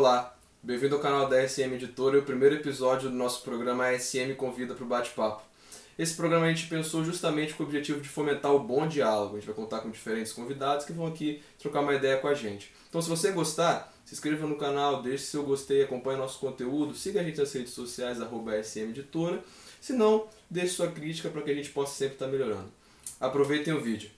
Olá, bem-vindo ao canal da SM Editora e o primeiro episódio do nosso programa SM Convida para o Bate-Papo. Esse programa a gente pensou justamente com o objetivo de fomentar o bom diálogo. A gente vai contar com diferentes convidados que vão aqui trocar uma ideia com a gente. Então, se você gostar, se inscreva no canal, deixe seu gostei, acompanhe nosso conteúdo, siga a gente nas redes sociais, arroba SM Editora. Se não, deixe sua crítica para que a gente possa sempre estar melhorando. Aproveitem o vídeo.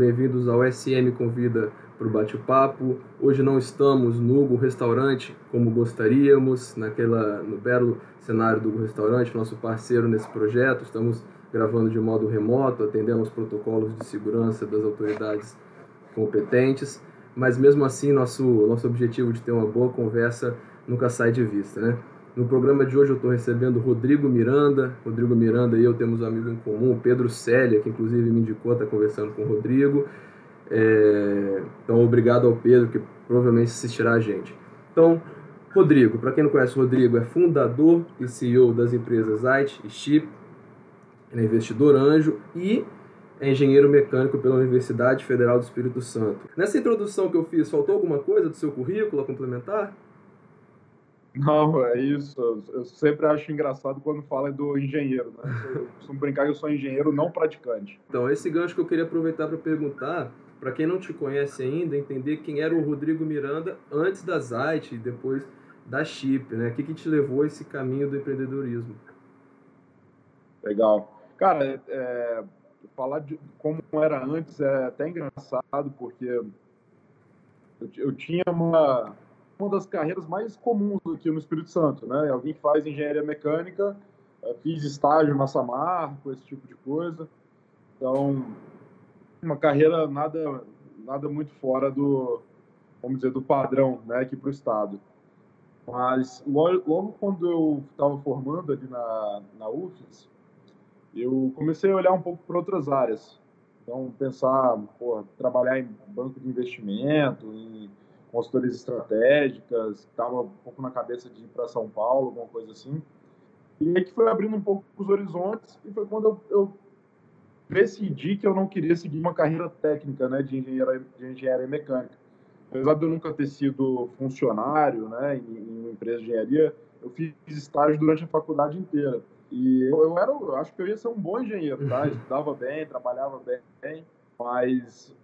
Bem-vindos ao SM Convida para o bate-papo. Hoje não estamos no Hugo Restaurante como gostaríamos, naquela, no belo cenário do Hugo Restaurante, nosso parceiro nesse projeto. Estamos gravando de modo remoto, atendendo aos protocolos de segurança das autoridades competentes, mas mesmo assim nosso, nosso objetivo de ter uma boa conversa nunca sai de vista, né? No programa de hoje eu estou recebendo Rodrigo Miranda. Rodrigo Miranda e eu temos um amigo em comum, Pedro Célia, que inclusive me indicou estar tá conversando com o Rodrigo. É... Então, obrigado ao Pedro, que provavelmente assistirá a gente. Então, Rodrigo, para quem não conhece, Rodrigo é fundador e CEO das empresas IT e Chip, é investidor anjo e é engenheiro mecânico pela Universidade Federal do Espírito Santo. Nessa introdução que eu fiz, faltou alguma coisa do seu currículo a complementar? Não, é isso. Eu sempre acho engraçado quando fala do engenheiro. Né? Eu costumo brincar que eu sou engenheiro não praticante. Então, esse gancho que eu queria aproveitar para perguntar, para quem não te conhece ainda, entender quem era o Rodrigo Miranda antes da Zite e depois da Chip, né? O que, que te levou a esse caminho do empreendedorismo? Legal. Cara, é, falar de como era antes é até engraçado, porque eu, eu tinha uma uma das carreiras mais comuns aqui no Espírito Santo, né? Alguém que faz engenharia mecânica, eh, fiz estágio na Samarco, esse tipo de coisa. Então, uma carreira nada nada muito fora do, vamos dizer, do padrão, né, aqui para o estado. Mas logo, logo quando eu estava formando ali na, na UFES, eu comecei a olhar um pouco para outras áreas. Então, pensar, pô, trabalhar em banco de investimento, em consultorias estratégicas, estava um pouco na cabeça de ir para São Paulo, alguma coisa assim. E aí que foi abrindo um pouco os horizontes e foi quando eu, eu decidi que eu não queria seguir uma carreira técnica, né, de engenharia, de engenharia mecânica. Apesar de eu nunca ter sido funcionário, né, em, em uma empresa de engenharia, eu fiz estágio durante a faculdade inteira. E eu, eu era, eu acho que eu ia ser um bom engenheiro, tá? Estudava bem, trabalhava bem, mas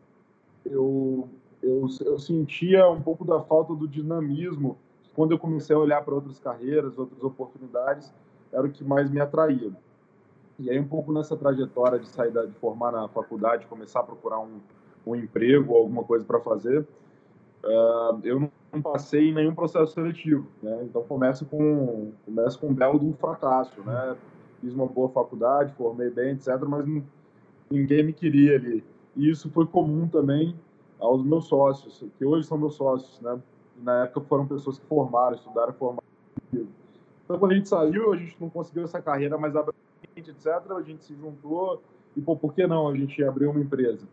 eu eu, eu sentia um pouco da falta do dinamismo quando eu comecei a olhar para outras carreiras, outras oportunidades, era o que mais me atraía. E aí, um pouco nessa trajetória de sair de formar na faculdade, começar a procurar um, um emprego, alguma coisa para fazer, uh, eu não passei em nenhum processo seletivo. Né? Então, começo com, começo com um belo um fracasso. Né? Fiz uma boa faculdade, formei bem, etc., mas não, ninguém me queria ali. E isso foi comum também aos meus sócios, que hoje são meus sócios, né? Na época foram pessoas que formaram, estudaram, formaram. Então, quando a gente saiu, a gente não conseguiu essa carreira mais abrangente, etc. A gente se juntou e, pô, por que não a gente abriu uma empresa?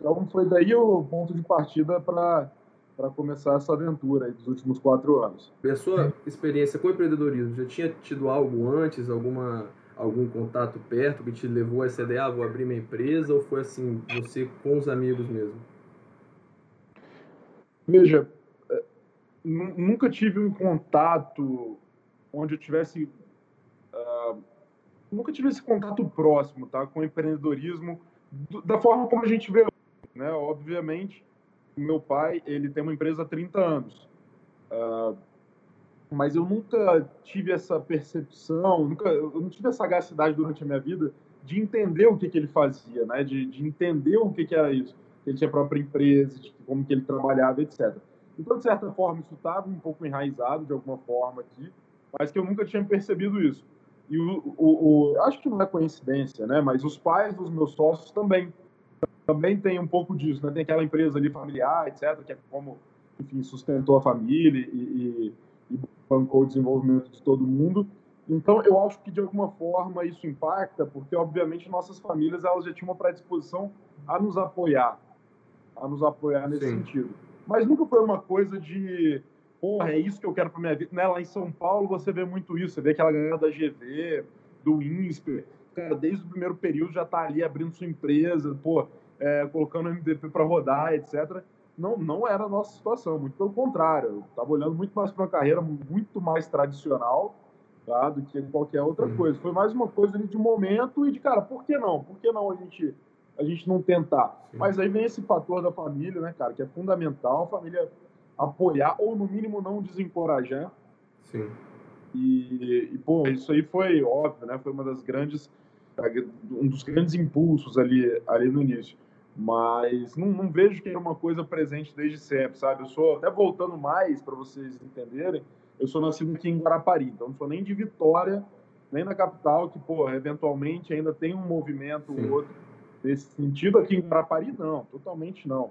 Então, foi daí o ponto de partida para para começar essa aventura dos últimos quatro anos. E a sua experiência com empreendedorismo, já tinha tido algo antes, alguma algum contato perto que te levou a essa ideia, ah, vou abrir minha empresa, ou foi assim, você com os amigos mesmo? Veja, é, nunca tive um contato onde eu tivesse. Uh, nunca tive esse contato próximo tá, com o empreendedorismo da forma como a gente vê. Né? Obviamente, meu pai ele tem uma empresa há 30 anos. Uh, mas eu nunca tive essa percepção, nunca, eu não tive essa sagacidade durante a minha vida de entender o que, que ele fazia, né? de, de entender o que, que era isso que ele tinha a própria empresa, de como que ele trabalhava, etc. Então, de certa forma, isso estava um pouco enraizado de alguma forma aqui, mas que eu nunca tinha percebido isso. E o, o, o, acho que não é coincidência, né? Mas os pais dos meus sócios também também tem um pouco disso, né? Tem aquela empresa ali familiar, etc, que é como, enfim, sustentou a família e, e, e bancou o desenvolvimento de todo mundo. Então, eu acho que de alguma forma isso impacta, porque obviamente nossas famílias elas já tinham uma predisposição a nos apoiar, a nos apoiar nesse Sim. sentido. Mas nunca foi uma coisa de, porra, é isso que eu quero para minha vida. Né? Lá em São Paulo você vê muito isso, você vê aquela galera da GV, do INSPER, cara, desde o primeiro período já está ali abrindo sua empresa, pô, é, colocando o MVP para rodar, etc. Não, não era a nossa situação, muito pelo contrário. Eu estava olhando muito mais para uma carreira muito mais tradicional tá, do que qualquer outra uhum. coisa. Foi mais uma coisa de momento e de, cara, por que não? Por que não a gente, a gente não tentar? Sim. Mas aí vem esse fator da família, né, cara, que é fundamental a família apoiar ou, no mínimo, não desencorajar. Sim. E, e, pô, isso aí foi óbvio, né? Foi uma das grandes, um dos grandes impulsos ali, ali no início. Mas não, não vejo que era uma coisa presente desde sempre, sabe? Eu sou, até voltando mais para vocês entenderem, eu sou nascido aqui em Guarapari, então não sou nem de Vitória, nem na capital, que, pô, eventualmente ainda tem um movimento ou outro nesse sentido. Aqui em Guarapari, não, totalmente não.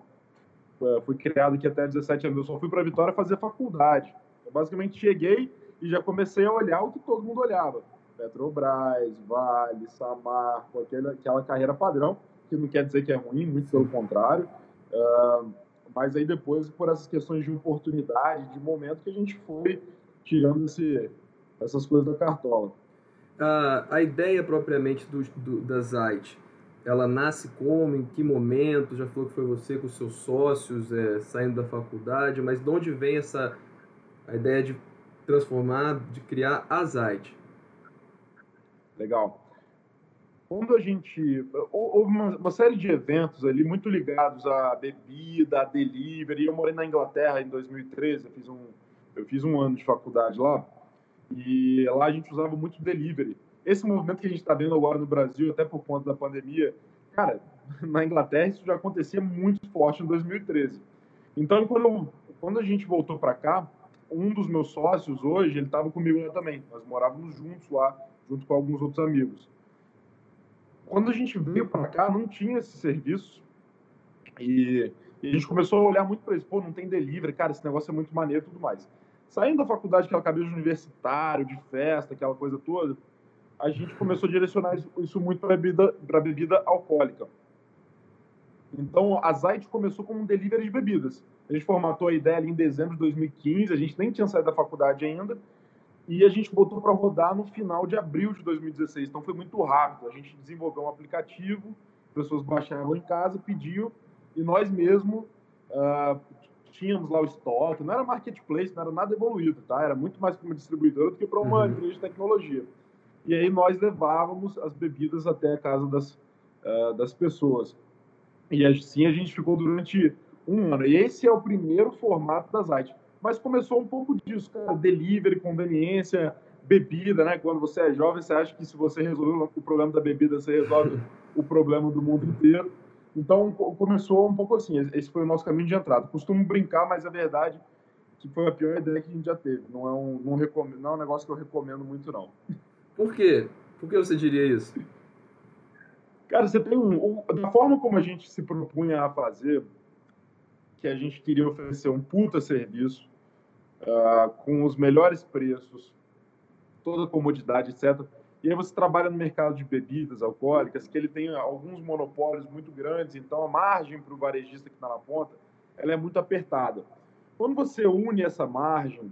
É, fui criado aqui até 17 anos, eu só fui para Vitória fazer faculdade. Eu basicamente cheguei e já comecei a olhar o que todo mundo olhava. Petrobras, Vale, Samarco, aquela, aquela carreira padrão, que não quer dizer que é ruim, muito pelo contrário. Uh, mas aí depois, por essas questões de oportunidade, de momento, que a gente foi tirando esse, essas coisas da cartola. A, a ideia propriamente do, do, da Zait, ela nasce como, em que momento? Já falou que foi você com seus sócios é, saindo da faculdade, mas de onde vem essa a ideia de transformar, de criar a Zait? Legal. Quando a gente. Houve uma, uma, série de eventos ali muito ligados à bebida, a delivery. Eu morei na Inglaterra em 2013, eu fiz um, eu fiz um ano de faculdade lá. E lá a gente usava muito delivery. Esse movimento que a gente está vendo agora no Brasil, até por conta da pandemia, cara, na Inglaterra isso já acontecia muito forte em 2013. Então, quando, quando a gente voltou para cá, um dos meus sócios hoje, ele estava comigo lá também. Nós morávamos juntos lá, junto com alguns outros amigos. Quando a gente veio para cá, não tinha esse serviço. E, e, a gente começou a olhar muito para isso. Pô, não tem delivery, cara, esse negócio é muito maneiro e tudo mais. Saindo da faculdade, aquela cabeça de universitário, de festa, aquela coisa toda, a gente começou a direcionar isso, muito para bebida, bebida alcoólica. Então, a Zait começou como um delivery de bebidas. A gente formatou a ideia ali em dezembro de 2015, a gente nem tinha saído da faculdade ainda, e a gente botou para rodar no final de abril de 2016. Então, foi muito rápido. A gente desenvolveu um aplicativo, pessoas baixavam em casa, pediam, e nós mesmos uh, tínhamos lá o estoque. Não era marketplace, não era nada evoluído, tá? Era muito mais como distribuidora do que para uma uhum. empresa de tecnologia. E aí nós levávamos as bebidas até a casa das, uh, das pessoas. E assim a gente ficou durante um ano. E esse é o primeiro formato da Zite. Mas começou um pouco disso, cara, delivery, conveniência, bebida, né? Quando você é jovem, você acha que se você resolver o problema da bebida, você resolve o problema do mundo inteiro. Então começou um pouco assim. Esse foi o nosso caminho de entrada. Costumo brincar, mas a verdade é que foi a pior ideia que a gente já teve. Não é um, não recomendo, não é um negócio que eu recomendo muito, não. Por quê? Por que você diria isso? Cara, você tem um, da forma como a gente se propunha a fazer, que a gente queria oferecer um puta serviço, uh, com os melhores preços, toda a comodidade, etc. E aí você trabalha no mercado de bebidas alcoólicas, que ele tem alguns monopólios muito grandes, então a margem para o varejista que está na ponta, ela é muito apertada. Quando você une essa margem,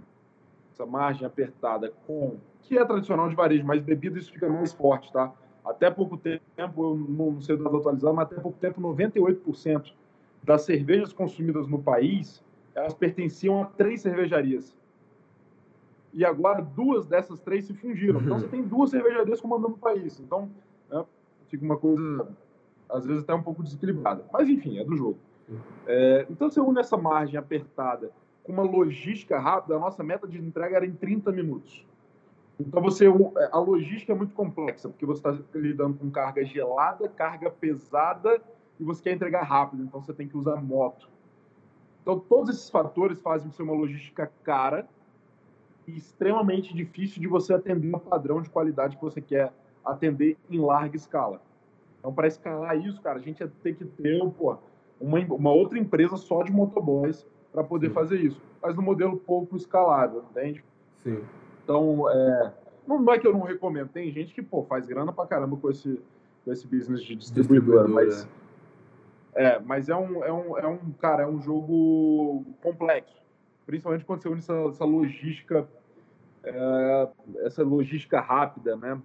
essa margem apertada com, que é tradicional de varejo, mas bebida isso fica mais forte, tá? Até pouco tempo, eu não sei dado atualizado, mas até pouco tempo, 98% das cervejas consumidas no país, elas pertenciam a três cervejarias. E agora duas dessas três se fundiram. Então uhum. você tem duas cervejarias comandando o país. Então né, fica uma coisa, às vezes, até um pouco desequilibrada. Mas enfim, é do jogo. É, então você une essa margem apertada com uma logística rápida. A nossa meta de entrega era em 30 minutos. Então você é, a logística é muito complexa, porque você está lidando com carga gelada, carga pesada e você quer entregar rápido, então você tem que usar moto. Então todos esses fatores fazem ser uma logística cara e extremamente difícil de você atender o padrão de qualidade que você quer atender em larga escala. Então para escalar isso, cara, a gente ia ter que ter pô, uma, uma outra empresa só de motoboys para poder Sim. fazer isso, mas no modelo pouco escalável, entende? Sim. Então, é, não é que eu não recomendo. Tem gente que, pô, faz grana pra caramba com esse, com esse business de distribuidora, mas... É, mas é um, é, um, é um, cara, é um jogo complexo. Principalmente quando você une essa, essa logística, é, essa logística rápida, né?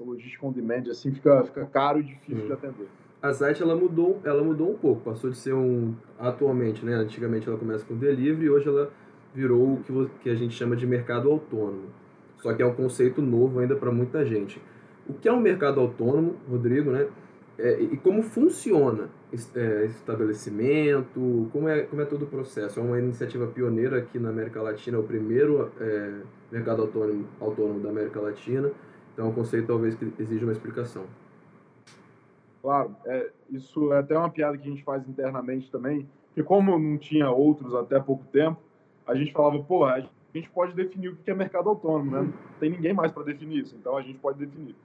essa logística on demand assim fica, fica caro e difícil hum. de atender. A site ela mudou, ela mudou um pouco, passou de ser um atualmente, né? Antigamente ela começa com delivery e hoje ela virou o que, que a gente chama de mercado autônomo. Só que é um conceito novo ainda para muita gente. O que é um mercado autônomo, Rodrigo, né? É, e como funciona esse é, estabelecimento, como é, como é todo o processo? É uma iniciativa pioneira aqui na América Latina, é o primeiro é, mercado autônomo, autônomo da América Latina, então é um conceito talvez que exija uma explicação. Claro, é, isso é até uma piada que a gente faz internamente também, que como não tinha outros até pouco tempo, a gente falava, pô, a gente pode definir o que é mercado autônomo, né? Não tem ninguém mais para definir isso, então a gente pode definir.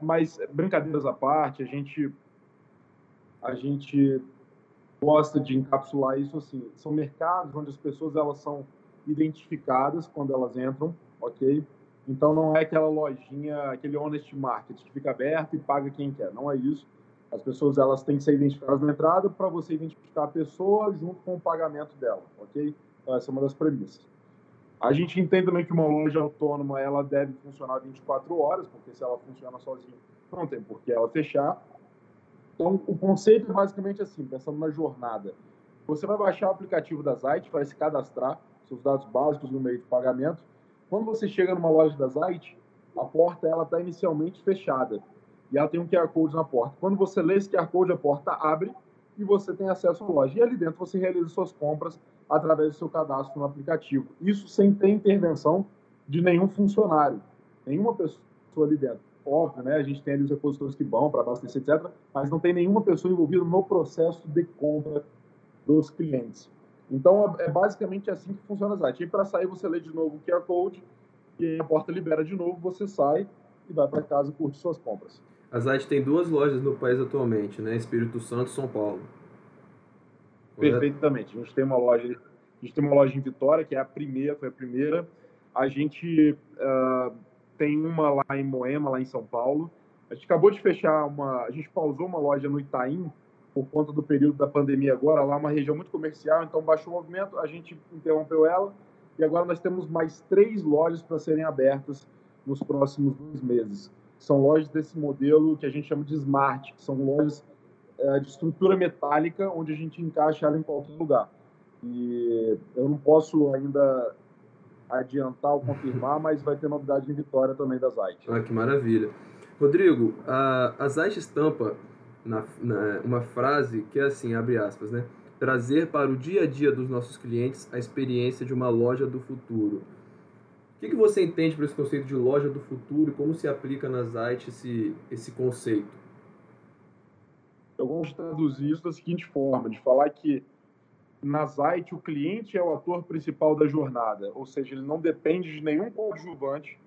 Mas, brincadeiras à parte, a gente, a gente gosta de encapsular isso assim. São mercados onde as pessoas elas são identificadas quando elas entram, ok? Então não é aquela lojinha, aquele honest market que fica aberto e paga quem quer. Não é isso. As pessoas elas têm que ser identificadas na entrada para você identificar a pessoa junto com o pagamento dela, ok? Então, essa é uma das premissas. A gente entende também que uma loja autônoma ela deve funcionar 24 horas, porque se ela funciona sozinha, não tem por que ela fechar. Então, o conceito é basicamente assim, pensando na jornada. Você vai baixar o aplicativo da Zite, vai se cadastrar, seus dados básicos no meio de pagamento. Quando você chega numa loja da Zite, a porta ela está inicialmente fechada e ela tem um QR Code na porta. Quando você lê esse QR Code, a porta abre e você tem acesso à loja. E ali dentro você realiza suas compras através do seu cadastro no aplicativo. Isso sem ter intervenção de nenhum funcionário, nenhuma pessoa ali dentro. Óbvio, né? A gente tem ali os repositores que vão para abastecer, etc., mas não tem nenhuma pessoa envolvida no processo de compra dos clientes. Então, é basicamente assim que funciona a site. E para sair, você lê de novo o QR Code e a porta libera de novo, você sai e vai para casa curtir suas compras. A Zite tem duas lojas no país atualmente, né? Espírito Santo e São Paulo. Perfeitamente. A gente tem uma loja, a gente tem uma loja em Vitória, que é a primeira, foi a primeira. A gente uh, tem uma lá em Moema, lá em São Paulo. A gente acabou de fechar uma, a gente pausou uma loja no Itaim por conta do período da pandemia agora, lá é uma região muito comercial, então baixou o movimento, a gente interrompeu ela e agora nós temos mais três lojas para serem abertas nos próximos dois meses. São lojas desse modelo que a gente chama de smart, que são lojas é, de estrutura metálica, onde a gente encaixa ela em qualquer lugar. E eu não posso ainda adiantar ou confirmar, mas vai ter novidade em Vitória também da Zite. Ah, que maravilha. Rodrigo, a, a Zite estampa na, na, uma frase que é assim, abre aspas, né? Trazer para o dia a dia dos nossos clientes a experiência de uma loja do futuro. Que, que você entende por esse conceito de loja do futuro e como se aplica na Zite esse, esse conceito? eu gosto de traduzir isso da seguinte forma, de falar que na Zite o cliente é o ator principal da jornada, ou seja, ele não depende de nenhum coadjuvante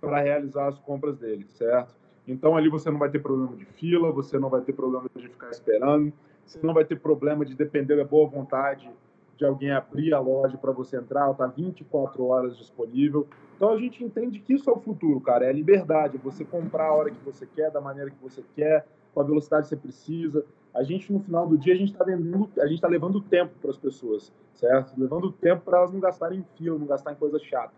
para realizar as compras dele, certo? Então ali você não vai ter problema de fila, você não vai ter problema de ficar esperando, você não vai ter problema de depender da boa vontade de alguém abrir a loja para você entrar, está 24 horas disponível. Então a gente entende que isso é o futuro, cara, é a liberdade, é você comprar a hora que você quer, da maneira que você quer, com a velocidade que você precisa. A gente, no final do dia, a gente está vendendo, a gente está levando tempo para as pessoas, certo? Levando tempo para elas não gastarem em fila, não gastar em coisa chata.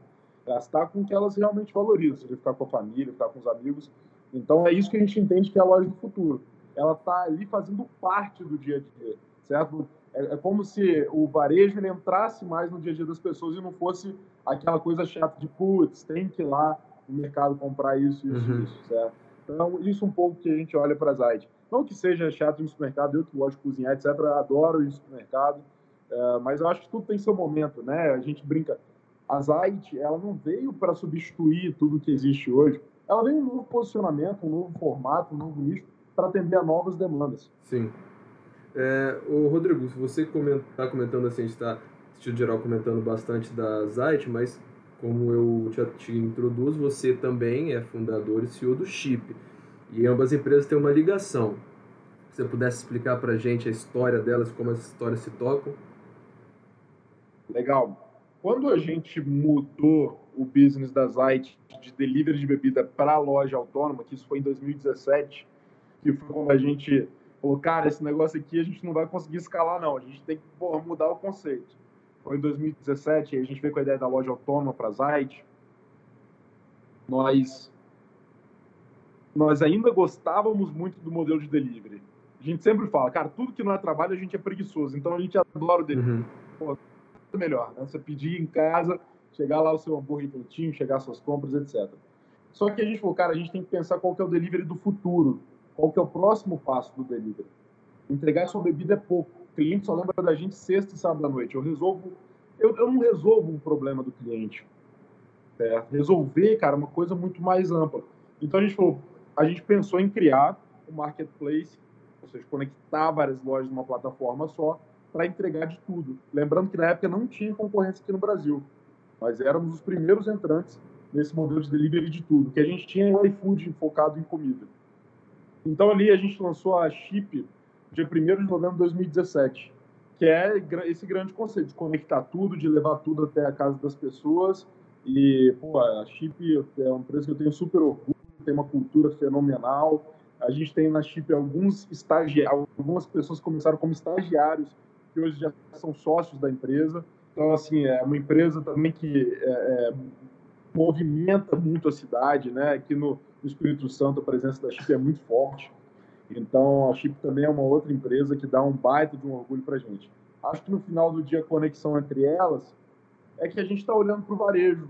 Gastar com o que elas realmente valorizam, seja ficar com a família, ficar com os amigos. Então, é isso que a gente entende que é a loja do futuro. Ela está ali fazendo parte do dia a dia, certo? É, é como se o varejo ele entrasse mais no dia a dia das pessoas e não fosse aquela coisa chata de, putz, tem que ir lá no mercado comprar isso, isso, uhum. isso, certo? Então, isso um pouco que a gente olha para a Zite. Não que seja chato no supermercado, eu que gosto de cozinhar, etc., adoro ir no supermercado, é, mas eu acho que tudo tem seu momento, né? A gente brinca. A Zite, ela não veio para substituir tudo que existe hoje, ela veio um novo posicionamento, um novo formato, um novo nicho, para atender a novas demandas. Sim. É, o Rodrigo, você está comentando assim, a gente está, geral, comentando bastante da Zite, mas como eu te, te introduzo, você também é fundador e CEO do Chip. E ambas empresas têm uma ligação. Se você pudesse explicar para a gente a história delas, como as histórias se tocam? Legal. Quando a gente mudou o business da Zite de delivery de bebida para a loja autônoma, que isso foi em 2017, que foi quando a gente falou, cara, esse negócio aqui a gente não vai conseguir escalar não, a gente tem que porra, mudar o conceito foi em 2017, a gente veio com a ideia da loja autônoma para a. Nós nós ainda gostávamos muito do modelo de delivery. A gente sempre fala, cara, tudo que não é trabalho a gente é preguiçoso, então a gente adora o delivery. Uhum. Pô, é melhor, né? Você pedir em casa, chegar lá o seu hambúrguer quentinho, chegar suas compras, etc. Só que a gente falou, cara, a gente tem que pensar qual que é o delivery do futuro, qual que é o próximo passo do delivery. Entregar sua bebida é pouco. O cliente só lembra da gente sexta e sábado à noite. Eu resolvo, eu, eu não resolvo um problema do cliente. Certo? Resolver, cara, é uma coisa muito mais ampla. Então a gente falou, a gente pensou em criar um marketplace, ou seja, conectar várias lojas numa plataforma só para entregar de tudo. Lembrando que na época não tinha concorrência aqui no Brasil, mas éramos os primeiros entrantes nesse modelo de delivery de tudo, que a gente tinha o iFood focado em comida. Então ali a gente lançou a Chip dia 1 de novembro de 2017, que é esse grande conceito de conectar tudo, de levar tudo até a casa das pessoas. E pô, a Chip é uma empresa que eu tenho super orgulho, tem uma cultura fenomenal. A gente tem na Chip alguns estagiários, algumas pessoas começaram como estagiários, que hoje já são sócios da empresa. Então, assim, é uma empresa também que é, é, movimenta muito a cidade, né? Aqui no, no Espírito Santo, a presença da Chip é muito forte. Então, a Chip também é uma outra empresa que dá um baita de um orgulho para a gente. Acho que no final do dia, a conexão entre elas é que a gente está olhando para o varejo,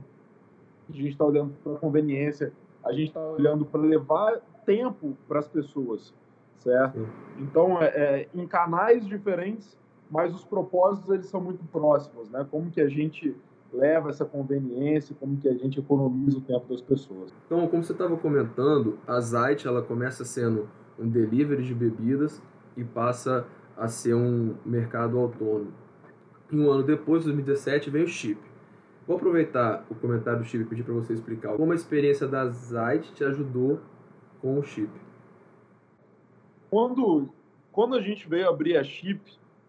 a gente está olhando para a conveniência, a gente está olhando para levar tempo para as pessoas, certo? Então, é, é, em canais diferentes, mas os propósitos eles são muito próximos, né? Como que a gente leva essa conveniência, como que a gente economiza o tempo das pessoas. Então, como você estava comentando, a Zite ela começa sendo um delivery de bebidas e passa a ser um mercado autônomo. E um ano depois, 2017, vem o Chip. Vou aproveitar o comentário do Chip e pedir para você explicar como a experiência da Zite te ajudou com o Chip. Quando, quando a gente veio abrir a Chip,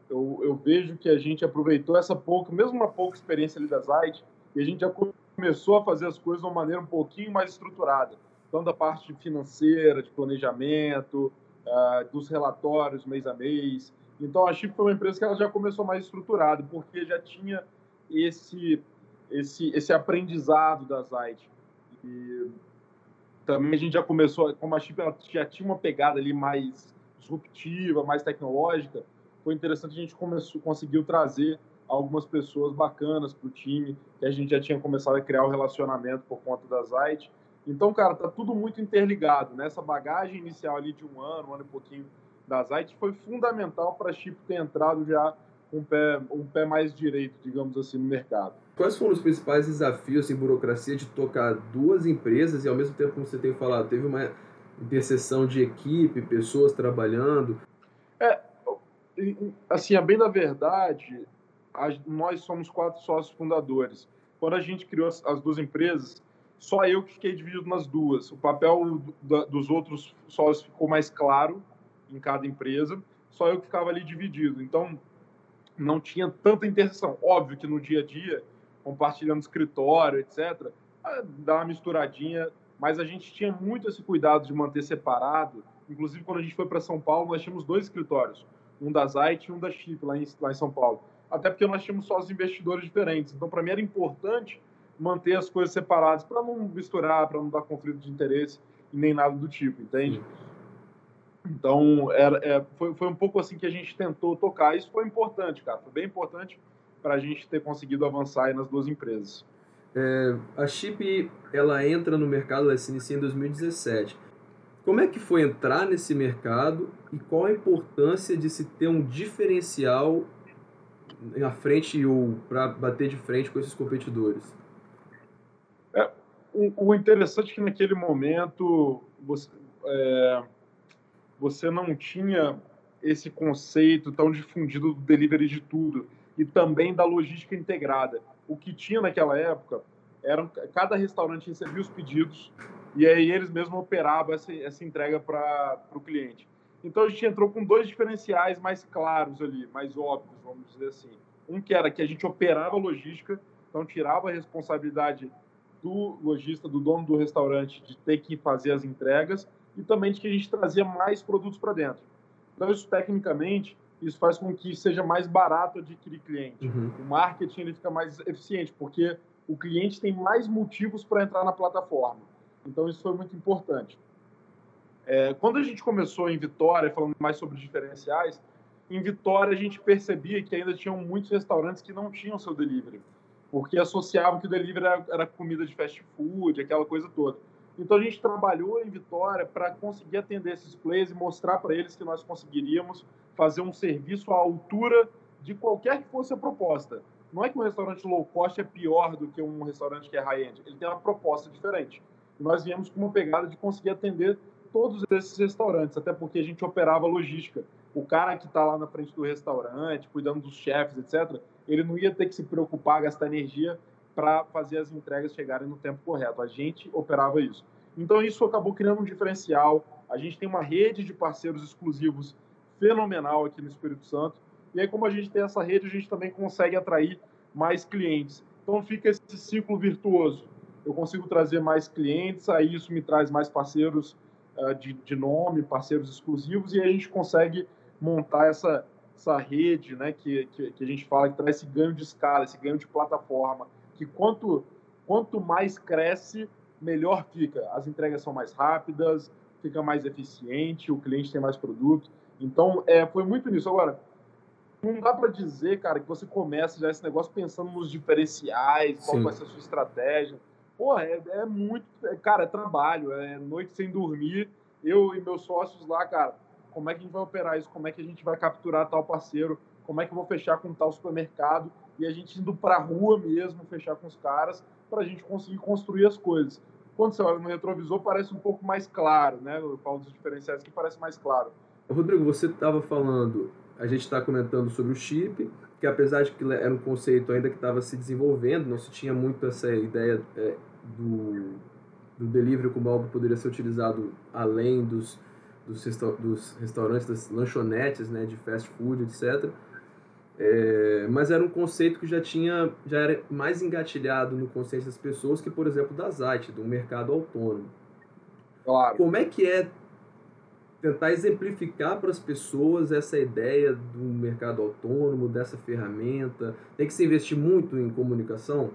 eu, eu vejo que a gente aproveitou essa pouca, mesmo uma pouca experiência ali da Zite, e a gente já começou a fazer as coisas de uma maneira um pouquinho mais estruturada tanto da parte financeira, de planejamento, uh, dos relatórios mês a mês. Então a Chip foi uma empresa que ela já começou mais estruturada, porque já tinha esse esse esse aprendizado da Zite. E também a gente já começou, como a Chip já tinha uma pegada ali mais disruptiva, mais tecnológica, foi interessante a gente começou, conseguiu trazer algumas pessoas bacanas para o time, que a gente já tinha começado a criar o um relacionamento por conta da Zite. Então, cara, tá tudo muito interligado. Né? Essa bagagem inicial ali de um ano, um ano e pouquinho da Zite foi fundamental para a Chip ter entrado já com um pé, um pé mais direito, digamos assim, no mercado. Quais foram os principais desafios em burocracia de tocar duas empresas e ao mesmo tempo, como você tem falado, teve uma interseção de equipe, pessoas trabalhando? É, assim, a bem da verdade, nós somos quatro sócios fundadores. Quando a gente criou as duas empresas, só eu que fiquei dividido nas duas. O papel dos outros sócios ficou mais claro em cada empresa, só eu que ficava ali dividido. Então, não tinha tanta interseção. Óbvio que no dia a dia, compartilhando escritório, etc., dá uma misturadinha, mas a gente tinha muito esse cuidado de manter separado. Inclusive, quando a gente foi para São Paulo, nós tínhamos dois escritórios, um da Zite e um da Chip, lá em, lá em São Paulo. Até porque nós tínhamos sócios investidores diferentes. Então, para mim, era importante manter as coisas separadas para não misturar, para não dar conflito de interesse e nem nada do tipo, entende? Então, era, é, foi, foi um pouco assim que a gente tentou tocar. Isso foi importante, cara. Foi bem importante para a gente ter conseguido avançar nas duas empresas. É, a Chip, ela entra no mercado, ela se inicia em 2017. Como é que foi entrar nesse mercado e qual a importância de se ter um diferencial na frente ou para bater de frente com esses competidores? o, interessante é que naquele momento você, é, você não tinha esse conceito tão difundido do delivery de tudo e também da logística integrada. O que tinha naquela época era cada restaurante recebia os pedidos e aí eles mesmos operavam essa, essa entrega para o cliente. Então a gente entrou com dois diferenciais mais claros ali, mais óbvios, vamos dizer assim. Um que era que a gente operava a logística, então tirava a responsabilidade do lojista, do dono do restaurante, de ter que fazer as entregas e também de que a gente trazia mais produtos para dentro. Então, isso tecnicamente, isso faz com que seja mais barato adquirir cliente. Uhum. O marketing ele fica mais eficiente, porque o cliente tem mais motivos para entrar na plataforma. Então, isso foi muito importante. É, quando a gente começou em Vitória, falando mais sobre diferenciais, em Vitória a gente percebia que ainda tinham muitos restaurantes que não tinham seu delivery, porque associavam que o delivery era, era comida de fast food, aquela coisa toda. Então a gente trabalhou em Vitória para conseguir atender esses players e mostrar para eles que nós conseguiríamos fazer um serviço à altura de qualquer que fosse a proposta. Não é que um restaurante low cost é pior do que um restaurante que é high-end, ele tem uma proposta diferente. Nós viemos com uma pegada de conseguir atender todos esses restaurantes, até porque a gente operava logística. O cara que está lá na frente do restaurante, cuidando dos chefes, etc., ele não ia ter que se preocupar, gastar energia para fazer as entregas chegarem no tempo correto. A gente operava isso. Então isso acabou criando um diferencial. A gente tem uma rede de parceiros exclusivos fenomenal aqui no Espírito Santo. E aí, como a gente tem essa rede, a gente também consegue atrair mais clientes. Então fica esse ciclo virtuoso. Eu consigo trazer mais clientes, aí isso me traz mais parceiros uh, de, de nome, parceiros exclusivos, e a gente consegue montar essa, essa rede né, que, que, que a gente fala que traz esse ganho de escala, esse ganho de plataforma que quanto, quanto mais cresce, melhor fica. As entregas são mais rápidas, fica mais eficiente, o cliente tem mais produto. Então, é, foi muito nisso. Agora, não dá para dizer, cara, que você começa já esse negócio pensando nos diferenciais, qual Sim. vai ser a sua estratégia. Porra, é, é muito. É, cara, é trabalho, é noite sem dormir. Eu e meus sócios lá, cara, como é que a gente vai operar isso? Como é que a gente vai capturar tal parceiro? Como é que eu vou fechar com tal supermercado? e a gente indo para a rua mesmo, fechar com os caras, para a gente conseguir construir as coisas. Quando você olha no retrovisor, parece um pouco mais claro, né? Eu falo dos diferenciais que parece mais claro. Rodrigo, você estava falando, a gente está comentando sobre o chip, que apesar de que era um conceito ainda que estava se desenvolvendo, não se tinha muito essa ideia é, do, do delivery como algo que poderia ser utilizado além dos, dos, resta dos restaurantes, das lanchonetes, né, de fast food, etc. É, mas era um conceito que já tinha, já era mais engatilhado no consciência das pessoas que, por exemplo, da ZAIT, do mercado autônomo. Claro. Como é que é tentar exemplificar para as pessoas essa ideia do mercado autônomo, dessa ferramenta? Tem que se investir muito em comunicação?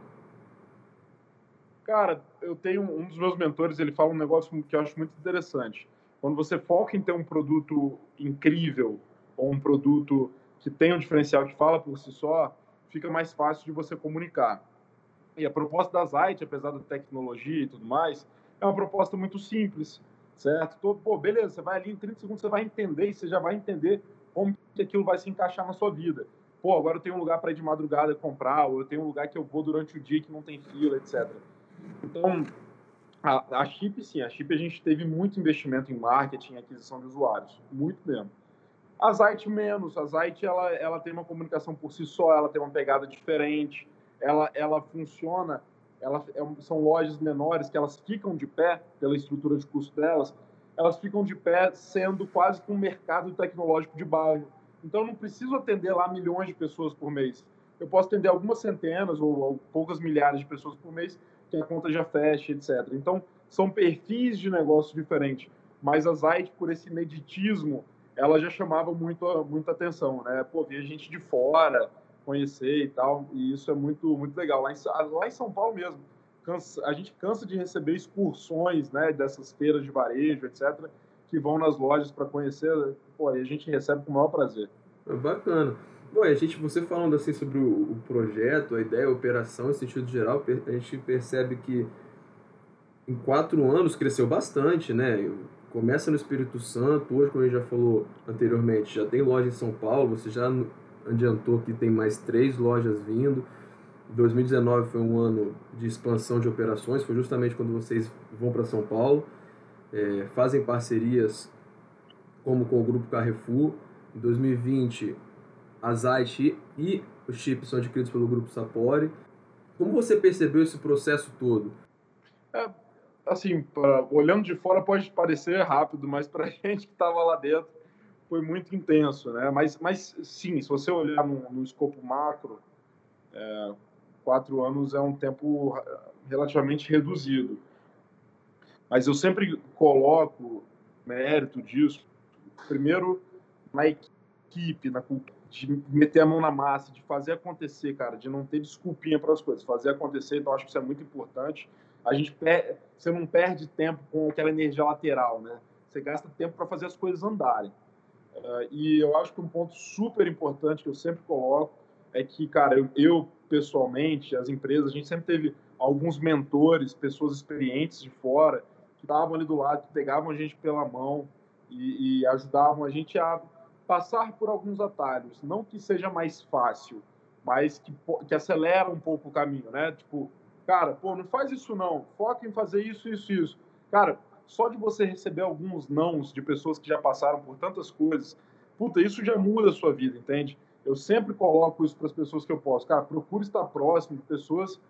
Cara, eu tenho um dos meus mentores, ele fala um negócio que eu acho muito interessante. Quando você foca em ter um produto incrível ou um produto que tem um diferencial que fala por si só, fica mais fácil de você comunicar. E a proposta da Zite, apesar da tecnologia e tudo mais, é uma proposta muito simples, certo? Tô, pô, beleza, você vai ali em 30 segundos, você vai entender e você já vai entender como que aquilo vai se encaixar na sua vida. Pô, agora eu tenho um lugar para ir de madrugada comprar, ou eu tenho um lugar que eu vou durante o dia que não tem fila, etc. Então, a, a Chip, sim, a Chip a gente teve muito investimento em marketing aquisição de usuários, muito mesmo. A Zite menos. A Zite ela, ela tem uma comunicação por si só, ela tem uma pegada diferente, ela, ela funciona. Ela, é, são lojas menores que elas ficam de pé pela estrutura de custo delas, elas ficam de pé sendo quase que um mercado tecnológico de bairro. Então, eu não preciso atender lá milhões de pessoas por mês. Eu posso atender algumas centenas ou, ou poucas milhares de pessoas por mês que a conta já fecha, etc. Então, são perfis de negócio diferentes. Mas a Zite, por esse ineditismo ela já chamava muito, muita atenção, né? Pô, via gente de fora conhecer e tal, e isso é muito, muito legal. Lá em, lá em São Paulo mesmo, cansa, a gente cansa de receber excursões, né, dessas feiras de varejo, etc., que vão nas lojas para conhecer, pô, e a gente recebe com o maior prazer. É bacana. Bom, a gente, você falando assim sobre o, o projeto, a ideia, a operação, em sentido geral, a gente percebe que em quatro anos cresceu bastante, né? começa no Espírito Santo, hoje, como a gente já falou anteriormente, já tem loja em São Paulo, você já adiantou que tem mais três lojas vindo. 2019 foi um ano de expansão de operações, foi justamente quando vocês vão para São Paulo, é, fazem parcerias como com o Grupo Carrefour. Em 2020, a Zait e o Chip são adquiridos pelo Grupo Sapori. Como você percebeu esse processo todo? É, assim, pra, olhando de fora pode parecer rápido, mas para a gente que estava lá dentro foi muito intenso, né? Mas, mas sim, se você olhar no, no escopo macro, é, quatro anos é um tempo relativamente reduzido. Mas eu sempre coloco mérito disso, primeiro na equipe, na de meter a mão na massa, de fazer acontecer, cara, de não ter desculpinha para as coisas, fazer acontecer. Então acho que isso é muito importante a gente per... você não perde tempo com aquela energia lateral, né? você gasta tempo para fazer as coisas andarem. Uh, e eu acho que um ponto super importante que eu sempre coloco é que, cara, eu, eu, pessoalmente, as empresas, a gente sempre teve alguns mentores, pessoas experientes de fora, que estavam ali do lado, que pegavam a gente pela mão e, e ajudavam a gente a passar por alguns atalhos. Não que seja mais fácil, mas que, que acelera um pouco o caminho, né? Tipo, cara, pô, não faz isso não, foca em fazer isso, isso, isso. Cara, só de você receber alguns nãos de pessoas que já passaram por tantas coisas, puta, isso já muda a sua vida, entende? Eu sempre coloco isso para as pessoas que eu posso. Cara, procure estar próximo de pessoas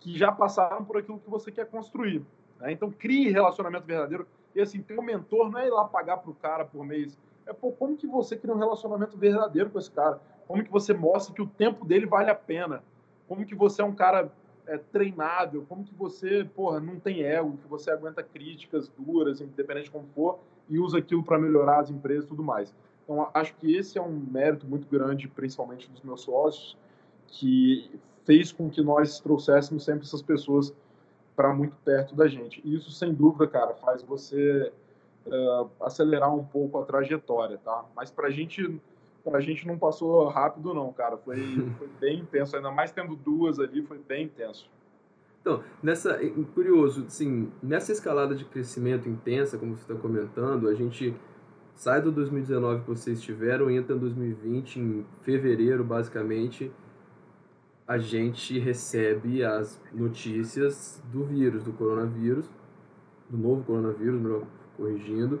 que já passaram por aquilo que você quer construir. Né? Então, crie relacionamento verdadeiro. E assim, ter um mentor não é ir lá pagar para o cara por mês. É, pô, como que você cria um relacionamento verdadeiro com esse cara? Como que você mostra que o tempo dele vale a pena? Como que você é um cara é, treinável? Como que você, porra, não tem ego, que você aguenta críticas duras, independente de como for, e usa aquilo para melhorar as empresas e tudo mais. Então, acho que esse é um mérito muito grande, principalmente dos meus sócios, que fez com que nós trouxéssemos sempre essas pessoas para muito perto da gente. E isso, sem dúvida, cara, faz você uh, acelerar um pouco a trajetória, tá? Mas para a gente, a gente não passou rápido, não, cara. Foi, foi bem intenso, ainda mais tendo duas ali, foi bem intenso. Então, nessa, curioso, assim, nessa escalada de crescimento intensa, como você está comentando, a gente sai do 2019 que vocês tiveram, entra em 2020, em fevereiro, basicamente, a gente recebe as notícias do vírus, do coronavírus, do novo coronavírus, melhor corrigindo.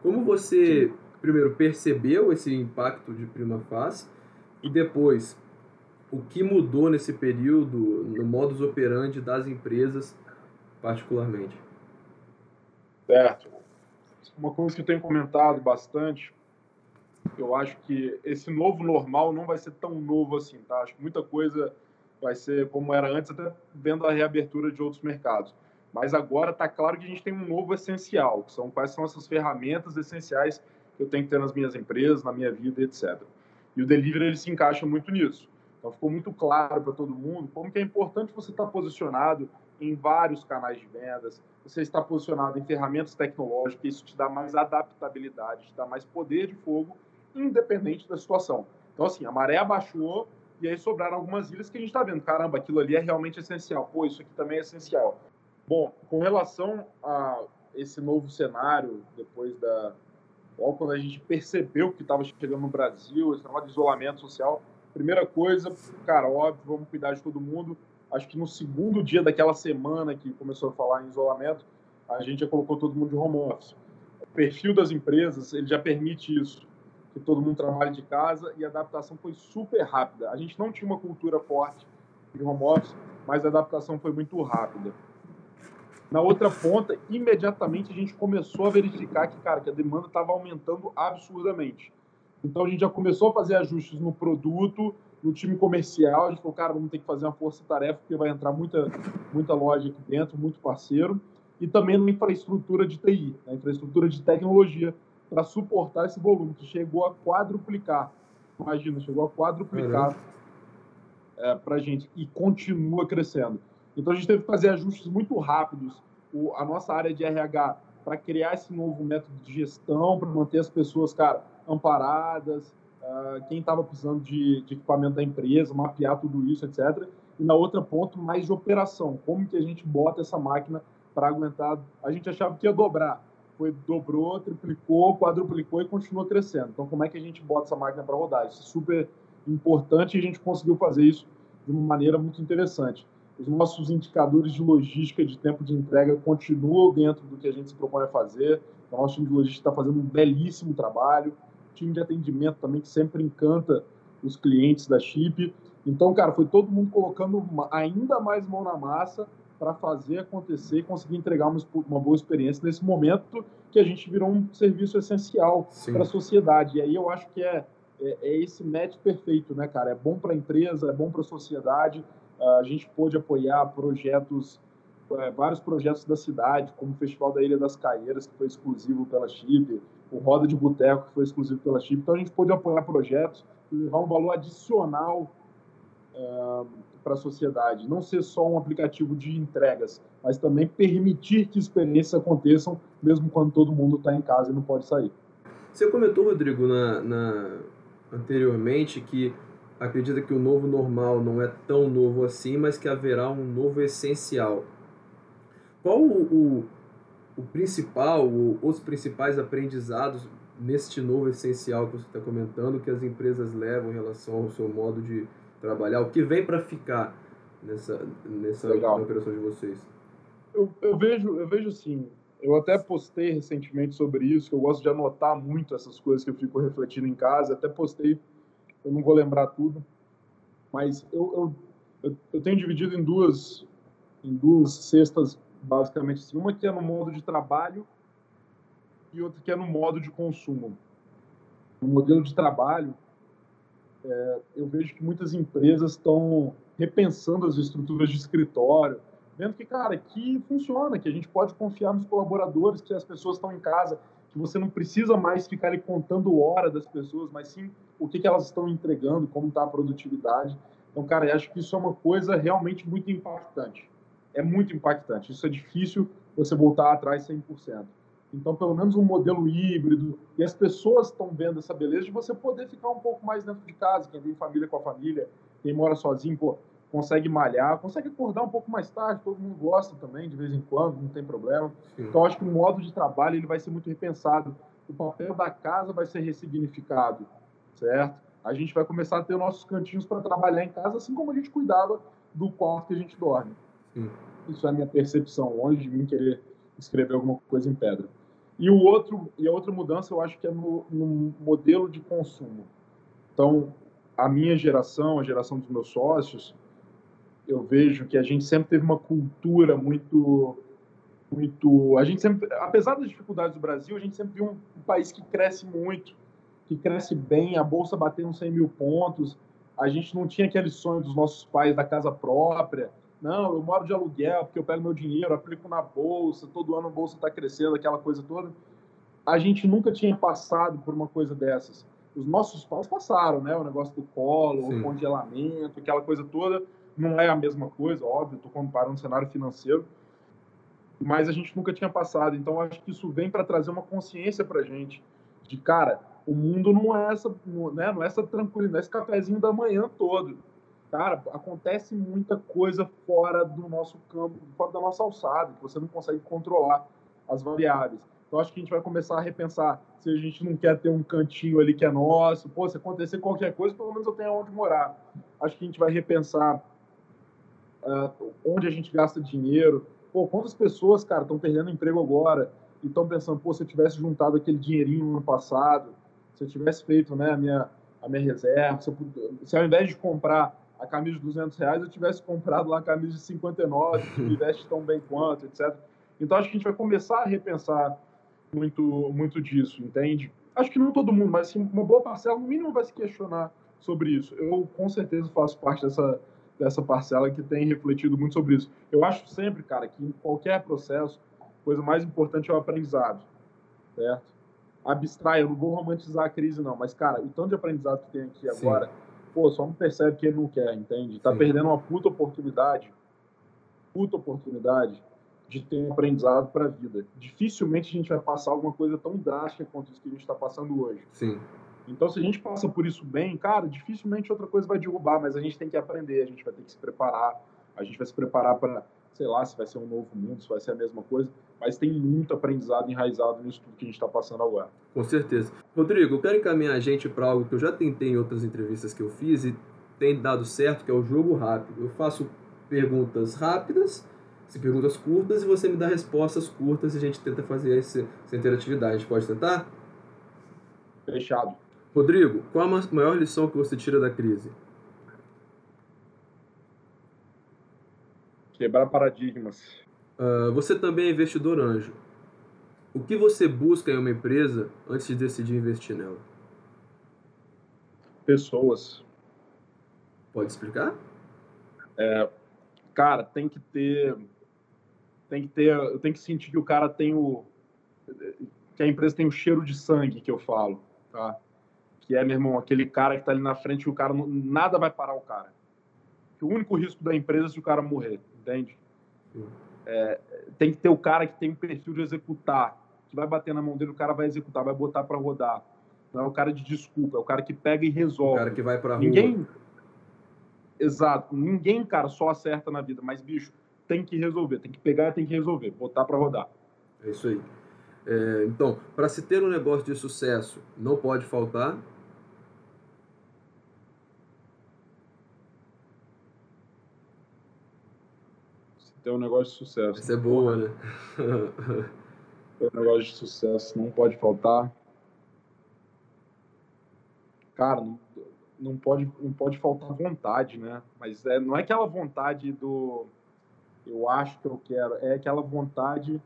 Como você, primeiro, percebeu esse impacto de prima face e depois, o que mudou nesse período no modus operandi das empresas, particularmente? Certo. Uma coisa que eu tenho comentado bastante eu acho que esse novo normal não vai ser tão novo assim, tá? Acho que muita coisa vai ser como era antes, até vendo a reabertura de outros mercados. Mas agora está claro que a gente tem um novo essencial, que são quais são essas ferramentas essenciais que eu tenho que ter nas minhas empresas, na minha vida, etc. E o delivery ele se encaixa muito nisso. Então ficou muito claro para todo mundo como que é importante você estar tá posicionado em vários canais de vendas, você está posicionado em ferramentas tecnológicas, isso te dá mais adaptabilidade, te dá mais poder de fogo independente da situação. Então, assim, a maré abaixou e aí sobraram algumas ilhas que a gente está vendo. Caramba, aquilo ali é realmente essencial. Pô, isso aqui também é essencial. Bom, com relação a esse novo cenário, depois da. Logo quando a gente percebeu que estava chegando no Brasil, esse negócio de isolamento social, primeira coisa, cara, óbvio, vamos cuidar de todo mundo. Acho que no segundo dia daquela semana que começou a falar em isolamento, a gente já colocou todo mundo de home office. O perfil das empresas, ele já permite isso que todo mundo trabalha de casa e a adaptação foi super rápida. A gente não tinha uma cultura forte de home office, mas a adaptação foi muito rápida. Na outra ponta, imediatamente a gente começou a verificar que, cara, que a demanda estava aumentando absurdamente. Então a gente já começou a fazer ajustes no produto, no time comercial. A gente falou, cara, vamos ter que fazer uma força-tarefa, porque vai entrar muita, muita loja aqui dentro, muito parceiro. E também na infraestrutura de TI, na infraestrutura de tecnologia, para suportar esse volume, que chegou a quadruplicar. Imagina, chegou a quadruplicar é, para a gente e continua crescendo. Então a gente teve que fazer ajustes muito rápidos. O, a nossa área de RH para criar esse novo método de gestão, para manter as pessoas, cara, amparadas, uh, quem estava precisando de, de, equipamento da empresa, mapear tudo isso, etc. E na outra ponto, mais de operação. Como que a gente bota essa máquina para aguentar? A gente achava que ia dobrar foi dobrou, triplicou, quadruplicou e continua crescendo. Então, como é que a gente bota essa máquina para rodar? Isso é super importante e a gente conseguiu fazer isso de uma maneira muito interessante. Os nossos indicadores de logística de tempo de entrega continuam dentro do que a gente se propõe a fazer. O nosso time de logística está fazendo um belíssimo trabalho. O time de atendimento também, que sempre encanta os clientes da Chip. Então, cara, foi todo mundo colocando ainda mais mão na massa para fazer acontecer e conseguir entregar uma, uma, boa experiência nesse momento que a gente virou um serviço essencial para a sociedade. E aí eu acho que é, é, é esse match perfeito, né, cara? É bom para a empresa, é bom para a sociedade. A gente pôde apoiar projetos, é, vários projetos da cidade, como o Festival da Ilha das Caieiras, que foi exclusivo pela Chip, o Roda de Boteco, que foi exclusivo pela Chip. Então a gente pôde apoiar projetos, levar um valor adicional uh, para a sociedade. Não ser só um aplicativo de entregas, mas também permitir que experiências aconteçam, mesmo quando todo mundo está em casa e não pode sair. Você comentou, Rodrigo, na, na, anteriormente que acredita que o novo normal não é tão novo assim, mas que haverá um novo essencial. Qual o, o, o principal, o, os principais aprendizados neste novo essencial que você está comentando, que as empresas levam em relação ao seu modo de trabalhar, o que vem para ficar nessa, nessa operação de vocês? Eu, eu, vejo, eu vejo sim. Eu até postei recentemente sobre isso, que eu gosto de anotar muito essas coisas que eu fico refletindo em casa. Até postei, eu não vou lembrar tudo, mas eu, eu, eu tenho dividido em duas, em duas cestas, basicamente assim. Uma que é no modo de trabalho e outra que é no modo de consumo. No modelo de trabalho, é, eu vejo que muitas empresas estão repensando as estruturas de escritório, vendo que, cara, que funciona, que a gente pode confiar nos colaboradores, que as pessoas estão em casa, que você não precisa mais ficar ali contando hora das pessoas, mas sim o que, que elas estão entregando, como está a produtividade. Então, cara, eu acho que isso é uma coisa realmente muito impactante. É muito impactante. Isso é difícil você voltar atrás 100%. Então, pelo menos um modelo híbrido. E as pessoas estão vendo essa beleza de você poder ficar um pouco mais dentro de casa. Quem tem família com a família, quem mora sozinho, pô, consegue malhar, consegue acordar um pouco mais tarde. Todo mundo gosta também, de vez em quando, não tem problema. Sim. Então, acho que o modo de trabalho ele vai ser muito repensado. O papel da casa vai ser ressignificado, certo? A gente vai começar a ter nossos cantinhos para trabalhar em casa, assim como a gente cuidava do quarto que a gente dorme. Sim. Isso é a minha percepção, longe de mim querer escrever alguma coisa em pedra. E o outro e a outra mudança eu acho que é no, no, modelo de consumo. Então, a minha geração, a geração dos meus sócios, eu vejo que a gente sempre teve uma cultura muito muito, a gente sempre, apesar das dificuldades do Brasil, a gente sempre viu um, um país que cresce muito, que cresce bem, a bolsa batendo 100 mil pontos, a gente não tinha aquele sonho dos nossos pais da casa própria, não, eu moro de aluguel porque eu pego meu dinheiro, aplico na bolsa, todo ano a bolsa está crescendo, aquela coisa toda. A gente nunca tinha passado por uma coisa dessas. Os nossos pais passaram, né? O negócio do colo, Sim. o congelamento, aquela coisa toda. Não é a mesma coisa, óbvio, estou comparando o cenário financeiro. Mas a gente nunca tinha passado. Então, acho que isso vem para trazer uma consciência para a gente de, cara, o mundo não é essa, né, não é essa tranquilidade, esse cafezinho da manhã todo cara, acontece muita coisa fora do nosso campo, fora da nossa alçada, que você não consegue controlar as variáveis. Então, acho que a gente vai começar a repensar se a gente não quer ter um cantinho ali que é nosso. Pô, se acontecer qualquer coisa, pelo menos eu tenho onde morar. Acho que a gente vai repensar uh, onde a gente gasta dinheiro. Pô, quantas pessoas, cara, estão perdendo emprego agora e estão pensando, pô, se eu tivesse juntado aquele dinheirinho no ano passado, se eu tivesse feito né, a, minha, a minha reserva, se, eu, se ao invés de comprar a camisa de 200 reais, eu tivesse comprado lá a camisa de 59, que me veste tão bem quanto, etc. Então acho que a gente vai começar a repensar muito, muito disso, entende? Acho que não todo mundo, mas assim, uma boa parcela, no mínimo, vai se questionar sobre isso. Eu com certeza faço parte dessa, dessa parcela que tem refletido muito sobre isso. Eu acho sempre, cara, que em qualquer processo, a coisa mais importante é o aprendizado, certo? Abstrai, eu não vou romantizar a crise, não, mas, cara, o tanto de aprendizado que tem aqui Sim. agora pô, só não percebe que ele não quer, entende? Tá Sim. perdendo uma puta oportunidade, puta oportunidade de ter um aprendizado para a vida. Dificilmente a gente vai passar alguma coisa tão drástica quanto isso que a gente está passando hoje. Sim. Então, se a gente passa por isso bem, cara, dificilmente outra coisa vai derrubar, mas a gente tem que aprender, a gente vai ter que se preparar, a gente vai se preparar para, sei lá, se vai ser um novo mundo, se vai ser a mesma coisa, mas tem muito aprendizado enraizado nisso tudo que a gente está passando agora. Com certeza. Rodrigo, eu quero encaminhar a gente para algo que eu já tentei em outras entrevistas que eu fiz e tem dado certo, que é o jogo rápido. Eu faço perguntas rápidas, se perguntas curtas, e você me dá respostas curtas e a gente tenta fazer essa, essa interatividade. Pode tentar? Fechado. Rodrigo, qual a maior lição que você tira da crise? Quebrar paradigmas. Uh, você também é investidor anjo. O que você busca em uma empresa antes de decidir investir nela? Pessoas. Pode explicar? É, cara, tem que ter, tem que ter, eu tenho que sentir que o cara tem o, que a empresa tem o cheiro de sangue que eu falo, tá? Que é, meu irmão, aquele cara que tá ali na frente, o cara nada vai parar o cara. que o único risco da empresa é se o cara morrer, entende? É, tem que ter o cara que tem o perfil de executar, que vai bater na mão dele, o cara vai executar, vai botar para rodar. Não é o cara de desculpa, é o cara que pega e resolve. O cara que vai para rua. Ninguém. Exato. Ninguém, cara, só acerta na vida, mas bicho, tem que resolver, tem que pegar, tem que resolver, botar para rodar. É isso aí. É, então, para se ter um negócio de sucesso, não pode faltar ter um negócio de sucesso. Isso é boa, né? ter um negócio de sucesso não pode faltar. Cara, não, não, pode, não pode faltar vontade, né? Mas é, não é aquela vontade do eu acho que eu quero, é aquela vontade.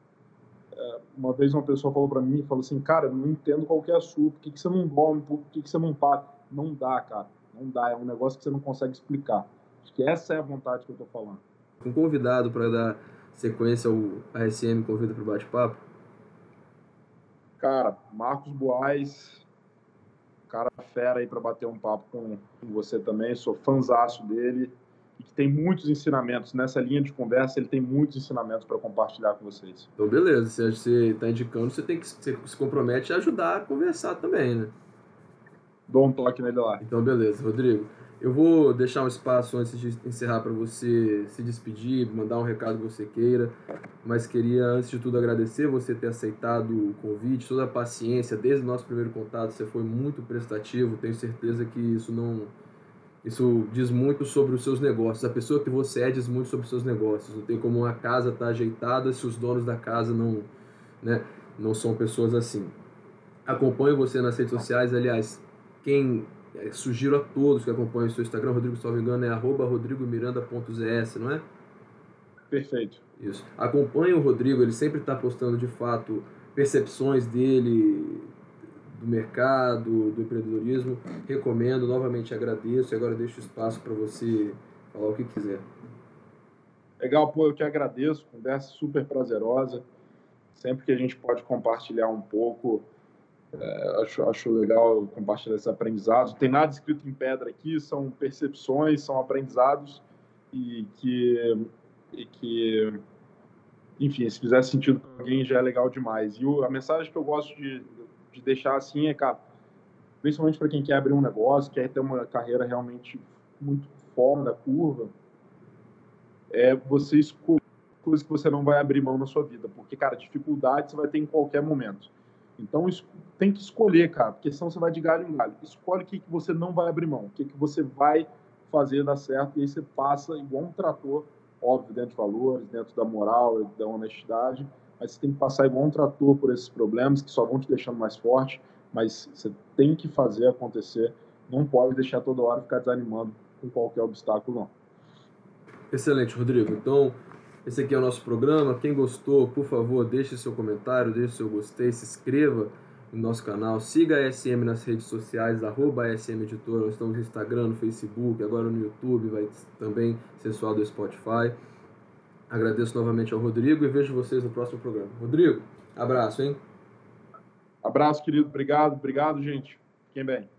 É, uma vez uma pessoa falou para mim, falou assim, cara, não entendo qual que é a sua, por que, que você não dorme, por que, que você não para? Não dá, cara, não dá, é um negócio que você não consegue explicar. Acho que essa é a vontade que eu tô falando um convidado para dar sequência ao ASM Convida para o Bate-Papo? Cara, Marcos Boaz, cara fera aí para bater um papo com, você também, sou fãzaço dele e que tem muitos ensinamentos. Nessa linha de conversa, ele tem muitos ensinamentos para compartilhar com vocês. Então, beleza. Se você está indicando, você tem que você se compromete a ajudar a conversar também, né? Dou um toque nele lá. Então, beleza. Rodrigo, eu vou deixar um espaço antes de encerrar para você se despedir, mandar um recado que você queira, mas queria, antes de tudo, agradecer você ter aceitado o convite, toda a paciência, desde o nosso primeiro contato, você foi muito prestativo, tenho certeza que isso não. Isso diz muito sobre os seus negócios. A pessoa que você é diz muito sobre os seus negócios. Não tem como uma casa estar tá ajeitada se os donos da casa não, né, não são pessoas assim. Acompanho você nas redes sociais, aliás, quem é, sugiro a todos que acompanhem o seu Instagram, Rodrigo, se não me engano, é arroba rodrigomiranda.zs, não é? Perfeito. Isso. Acompanhe o Rodrigo, ele sempre está postando de fato percepções dele do mercado, do empreendedorismo. Recomendo, novamente agradeço e agora deixo espaço para você falar o que quiser. Legal, pô, eu te agradeço, conversa super prazerosa. Sempre que a gente pode compartilhar um pouco é, acho, acho legal compartilhar esses aprendizados. Não tem nada escrito em pedra aqui, são percepções, são aprendizados e que, e que enfim, se fizer sentido para alguém já é legal demais. E o, a mensagem que eu gosto de, de deixar assim é, cara, principalmente para quem quer abrir um negócio, quer ter uma carreira realmente muito fora da curva, é você escolher coisas que você não vai abrir mão na sua vida, porque, cara, dificuldade você vai ter em qualquer momento. Então, tem que escolher, cara, porque senão você vai de galho em galho. Escolhe o que, que você não vai abrir mão, o que, que você vai fazer dar certo, e aí você passa igual um trator, óbvio, dentro de valores, dentro da moral, da honestidade, mas você tem que passar igual um trator por esses problemas que só vão te deixando mais forte, mas você tem que fazer acontecer, não pode deixar toda hora ficar desanimando com qualquer obstáculo, não. Excelente, Rodrigo. Então, esse aqui é o nosso programa. Quem gostou, por favor, deixe seu comentário, deixe seu gostei, se inscreva no nosso canal, siga a SM nas redes sociais, arroba SM Editora, nós estamos no Instagram, no Facebook, agora no YouTube, vai também só do Spotify. Agradeço novamente ao Rodrigo e vejo vocês no próximo programa. Rodrigo, abraço, hein? Abraço, querido. Obrigado, obrigado, gente. Fiquem bem.